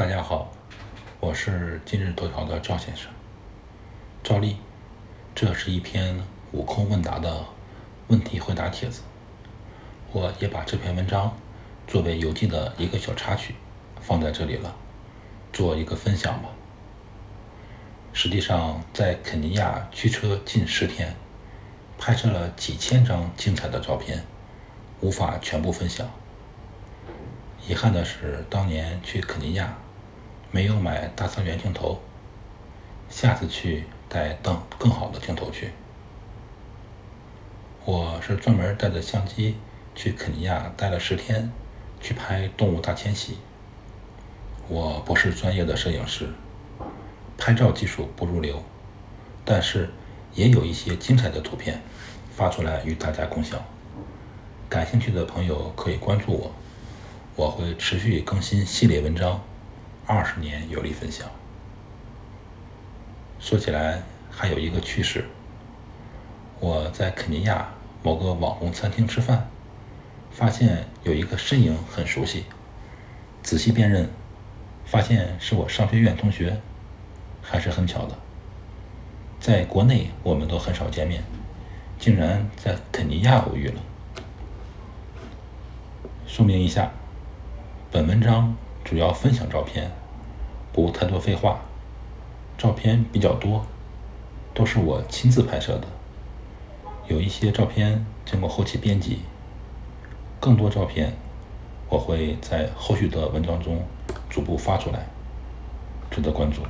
大家好，我是今日头条的赵先生。赵丽，这是一篇悟空问答的问题回答帖子。我也把这篇文章作为邮寄的一个小插曲放在这里了，做一个分享吧。实际上，在肯尼亚驱车近十天，拍摄了几千张精彩的照片，无法全部分享。遗憾的是，当年去肯尼亚没有买大三元镜头，下次去带更更好的镜头去。我是专门带着相机去肯尼亚待了十天，去拍动物大迁徙。我不是专业的摄影师，拍照技术不入流，但是也有一些精彩的图片发出来与大家共享。感兴趣的朋友可以关注我。我会持续更新系列文章，二十年有力分享。说起来还有一个趣事，我在肯尼亚某个网红餐厅吃饭，发现有一个身影很熟悉，仔细辨认，发现是我商学院同学，还是很巧的。在国内我们都很少见面，竟然在肯尼亚偶遇了。说明一下。本文章主要分享照片，不太多废话。照片比较多，都是我亲自拍摄的。有一些照片经过后期编辑，更多照片我会在后续的文章中逐步发出来，值得关注。